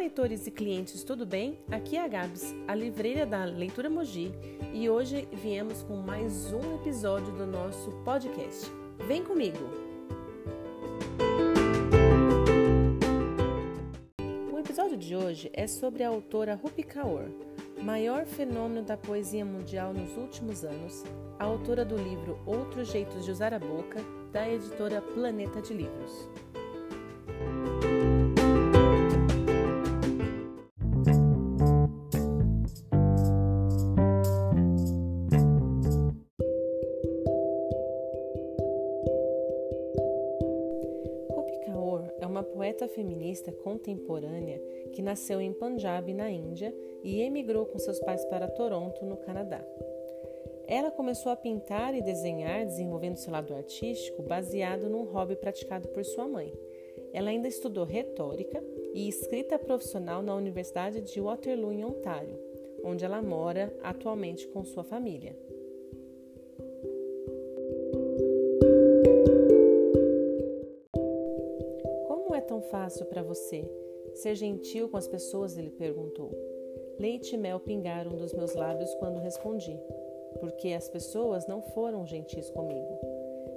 leitores e clientes, tudo bem? Aqui é a Gabs, a livreira da Leitura Mogi, e hoje viemos com mais um episódio do nosso podcast. Vem comigo! O episódio de hoje é sobre a autora Rupi Kaur, maior fenômeno da poesia mundial nos últimos anos, autora do livro Outros Jeitos de Usar a Boca, da editora Planeta de Livros. Contemporânea que nasceu em Punjab, na Índia, e emigrou com seus pais para Toronto, no Canadá. Ela começou a pintar e desenhar, desenvolvendo seu lado artístico, baseado num hobby praticado por sua mãe. Ela ainda estudou retórica e escrita profissional na Universidade de Waterloo, em Ontário, onde ela mora atualmente com sua família. Fácil para você ser gentil com as pessoas? Ele perguntou. Leite e mel pingaram dos meus lábios quando respondi, porque as pessoas não foram gentis comigo.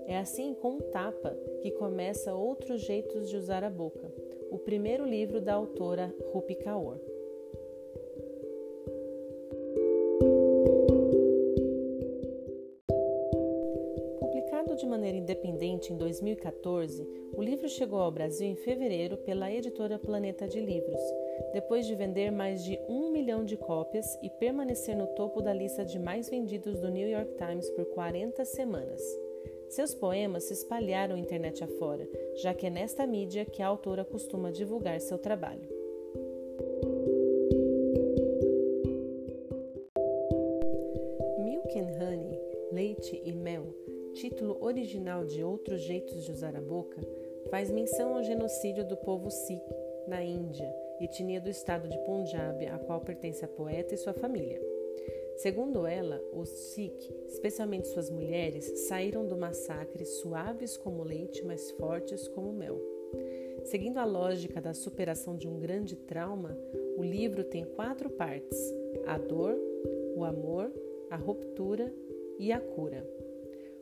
É assim com um tapa que começa outros jeitos de usar a boca. O primeiro livro da autora Rupi Kaur. De maneira independente em 2014, o livro chegou ao Brasil em fevereiro pela editora Planeta de Livros, depois de vender mais de um milhão de cópias e permanecer no topo da lista de mais vendidos do New York Times por 40 semanas. Seus poemas se espalharam internet afora, já que é nesta mídia que a autora costuma divulgar seu trabalho. Milk and Honey, Leite e Mel título original de Outros Jeitos de Usar a Boca, faz menção ao genocídio do povo Sikh na Índia, etnia do estado de Punjab, a qual pertence a poeta e sua família. Segundo ela, os Sikh, especialmente suas mulheres, saíram do massacre suaves como leite, mas fortes como mel. Seguindo a lógica da superação de um grande trauma, o livro tem quatro partes: a dor, o amor, a ruptura e a cura.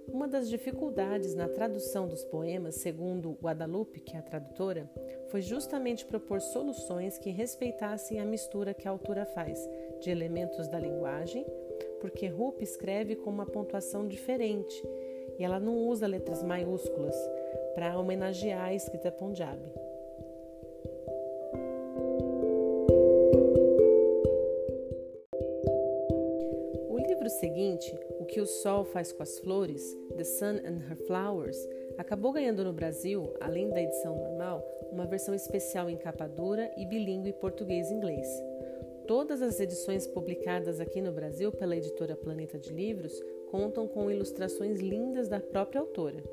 Uma das dificuldades na tradução dos poemas, segundo Guadalupe, que é a tradutora, foi justamente propor soluções que respeitassem a mistura que a autora faz de elementos da linguagem, porque Rupi escreve com uma pontuação diferente e ela não usa letras maiúsculas para homenagear a escrita Punjabi. Seguinte, O que o Sol faz com as Flores, The Sun and Her Flowers, acabou ganhando no Brasil, além da edição normal, uma versão especial em capa dura e bilíngue português-inglês. Todas as edições publicadas aqui no Brasil pela editora Planeta de Livros contam com ilustrações lindas da própria autora.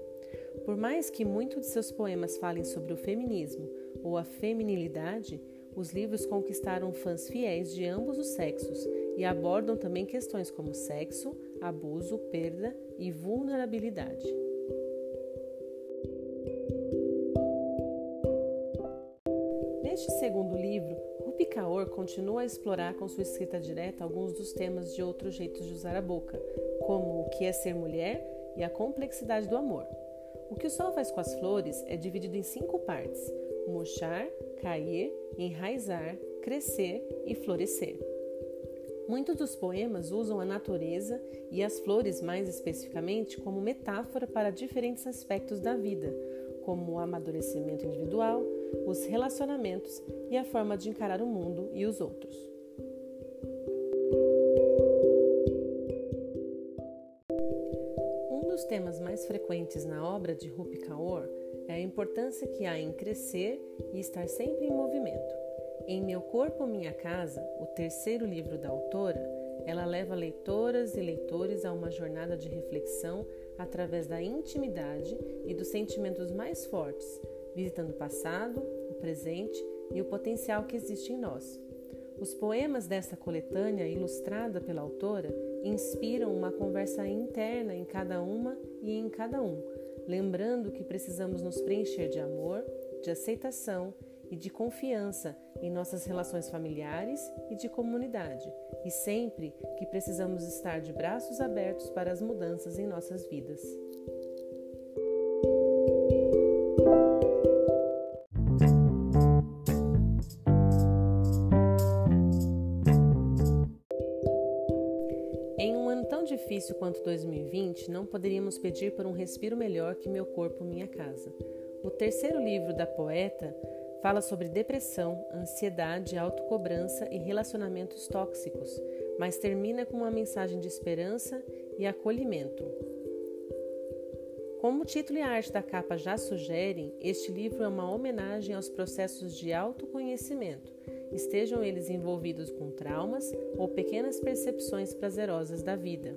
Por mais que muitos de seus poemas falem sobre o feminismo ou a feminilidade, os livros conquistaram fãs fiéis de ambos os sexos e abordam também questões como sexo, abuso, perda e vulnerabilidade. Neste segundo livro, Rupi Kaur continua a explorar com sua escrita direta alguns dos temas de outros jeitos de usar a boca, como o que é ser mulher e a complexidade do amor. O que o sol faz com as flores é dividido em cinco partes: murchar, cair, enraizar, crescer e florescer. Muitos dos poemas usam a natureza e as flores, mais especificamente, como metáfora para diferentes aspectos da vida, como o amadurecimento individual, os relacionamentos e a forma de encarar o mundo e os outros. Um dos temas mais frequentes na obra de Rupi Kaur é a importância que há em crescer e estar sempre em movimento. Em Meu Corpo, Minha Casa, o terceiro livro da autora, ela leva leitoras e leitores a uma jornada de reflexão através da intimidade e dos sentimentos mais fortes, visitando o passado, o presente e o potencial que existe em nós. Os poemas desta coletânea, ilustrada pela autora, inspiram uma conversa interna em cada uma e em cada um, lembrando que precisamos nos preencher de amor, de aceitação e de confiança em nossas relações familiares e de comunidade, e sempre que precisamos estar de braços abertos para as mudanças em nossas vidas. Em um ano tão difícil quanto 2020, não poderíamos pedir por um respiro melhor que Meu Corpo, Minha Casa. O terceiro livro da poeta Fala sobre depressão, ansiedade, autocobrança e relacionamentos tóxicos, mas termina com uma mensagem de esperança e acolhimento. Como o título e a arte da capa já sugerem, este livro é uma homenagem aos processos de autoconhecimento, estejam eles envolvidos com traumas ou pequenas percepções prazerosas da vida.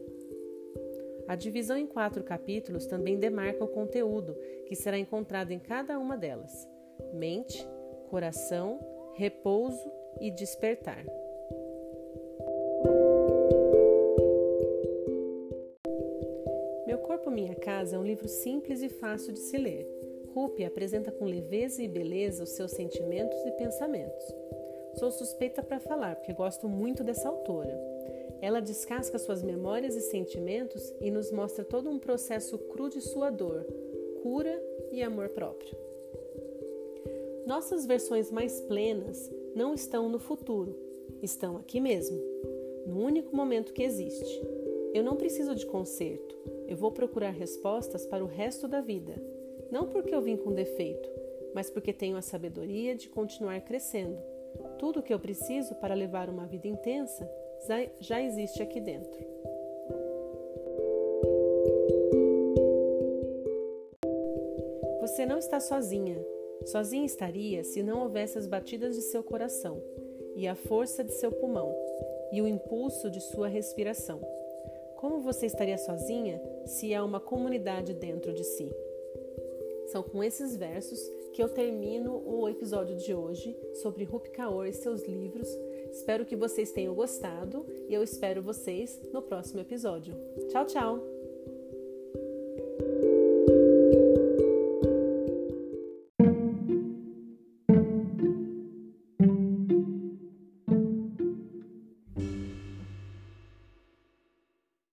A divisão em quatro capítulos também demarca o conteúdo que será encontrado em cada uma delas mente, coração, repouso e despertar. Meu Corpo Minha Casa é um livro simples e fácil de se ler. Rupi apresenta com leveza e beleza os seus sentimentos e pensamentos. Sou suspeita para falar, porque gosto muito dessa autora. Ela descasca suas memórias e sentimentos e nos mostra todo um processo cru de sua dor, cura e amor próprio. Nossas versões mais plenas não estão no futuro, estão aqui mesmo, no único momento que existe. Eu não preciso de conserto, eu vou procurar respostas para o resto da vida, não porque eu vim com defeito, mas porque tenho a sabedoria de continuar crescendo. Tudo o que eu preciso para levar uma vida intensa já existe aqui dentro. Você não está sozinha. Sozinha estaria se não houvesse as batidas de seu coração, e a força de seu pulmão, e o impulso de sua respiração. Como você estaria sozinha se há uma comunidade dentro de si? São com esses versos que eu termino o episódio de hoje sobre Rupi Kaur e seus livros. Espero que vocês tenham gostado e eu espero vocês no próximo episódio. Tchau, tchau!